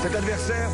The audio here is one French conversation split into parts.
Cet adversaire,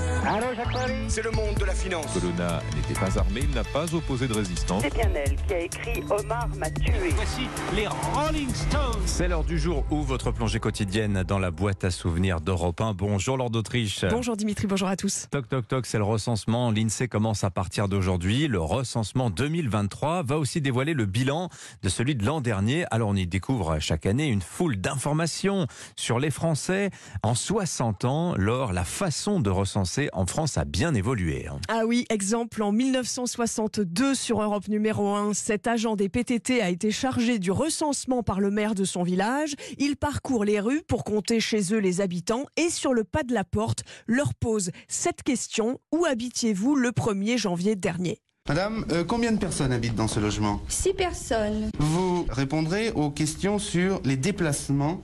c'est le monde de la finance. Colonna n'était pas armé, il n'a pas opposé de résistance. C'est bien elle qui a écrit Omar m'a tué. Voici les Rolling Stones. C'est l'heure du jour où votre plongée quotidienne dans la boîte à souvenirs d'Europe 1. Bonjour Lord d'Autriche. Bonjour Dimitri, bonjour à tous. Toc toc toc, c'est le recensement. L'INSEE commence à partir d'aujourd'hui. Le recensement 2023 va aussi dévoiler le bilan de celui de l'an dernier. Alors on y découvre chaque année une foule d'informations sur les Français. En 60 ans, lors la façon de recenser en France a bien évolué. hein. Ah oui, exemple, en 1962 sur Europe numéro 1, cet agent des PTT a été chargé du recensement par le maire de son village. Il parcourt les rues pour compter chez eux les habitants et sur le pas de la porte leur pose cette question. Où habitiez-vous le 1er janvier dernier? Madame, euh, combien de personnes habitent dans ce logement? Six personnes. Vous répondrez aux questions sur les déplacements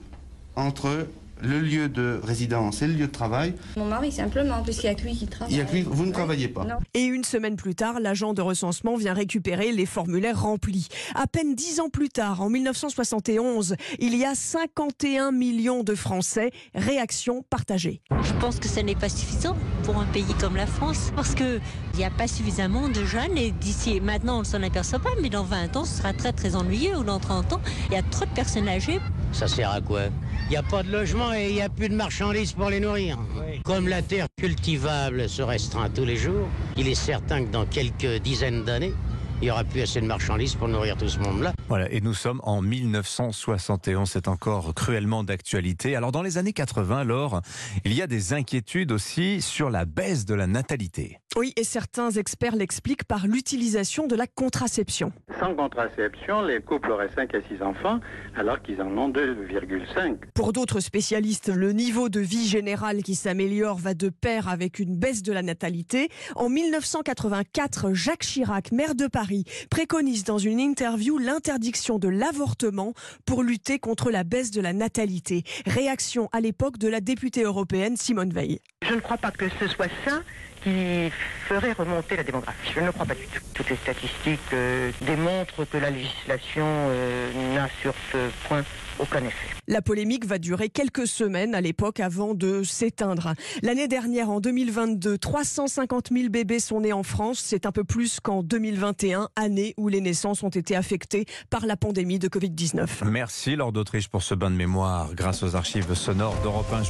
entre le lieu de résidence et le lieu de travail. Mon mari simplement, puisqu'il n'y a que lui qui travaille. Il y a que lui- vous ne travaillez pas. Non. Et une semaine plus tard, l'agent de recensement vient récupérer les formulaires remplis. À peine dix ans plus tard, en 1971, il y a 51 millions de Français. Réaction partagée. Je pense que ce n'est pas suffisant pour un pays comme la France parce qu'il n'y a pas suffisamment de jeunes et d'ici maintenant on ne s'en aperçoit pas mais dans 20 ans ce sera très très ennuyeux ou dans 30 ans il y a trop de personnes âgées. Ça sert à quoi Il n'y a pas de logement et il n'y a plus de marchandises pour les nourrir. Comme la terre cultivable se restreint tous les jours, il est certain que dans quelques dizaines d'années, il n'y aura plus assez de marchandises pour nourrir tout ce monde-là. Voilà, et nous sommes en 1971, c'est encore cruellement d'actualité. Alors dans les années 80, alors, il y a des inquiétudes aussi sur la baisse de la natalité. Oui, et certains experts l'expliquent par l'utilisation de la contraception. Sans contraception, les couples auraient 5 à 6 enfants, alors qu'ils en ont 2,5. Pour d'autres spécialistes, le niveau de vie général qui s'améliore va de pair avec une baisse de la natalité. En 1984, Jacques Chirac, maire de Paris, préconise dans une interview l'interdiction de l'avortement pour lutter contre la baisse de la natalité. Réaction à l'époque de la députée européenne Simone Veil. Je ne crois pas que ce soit ça qui ferait remonter la démographie. Je ne le crois pas du tout. Toutes les statistiques euh, démontrent que la législation euh, sur ce point aucun effet. La polémique va durer quelques semaines à l'époque avant de s'éteindre. L'année dernière, en 2022, 350 000 bébés sont nés en France. C'est un peu plus qu'en 2021, année où les naissances ont été affectées par la pandémie de Covid-19. Merci Lord d'Autriche pour ce bain de mémoire grâce aux archives sonores d'Europe 1. Je vous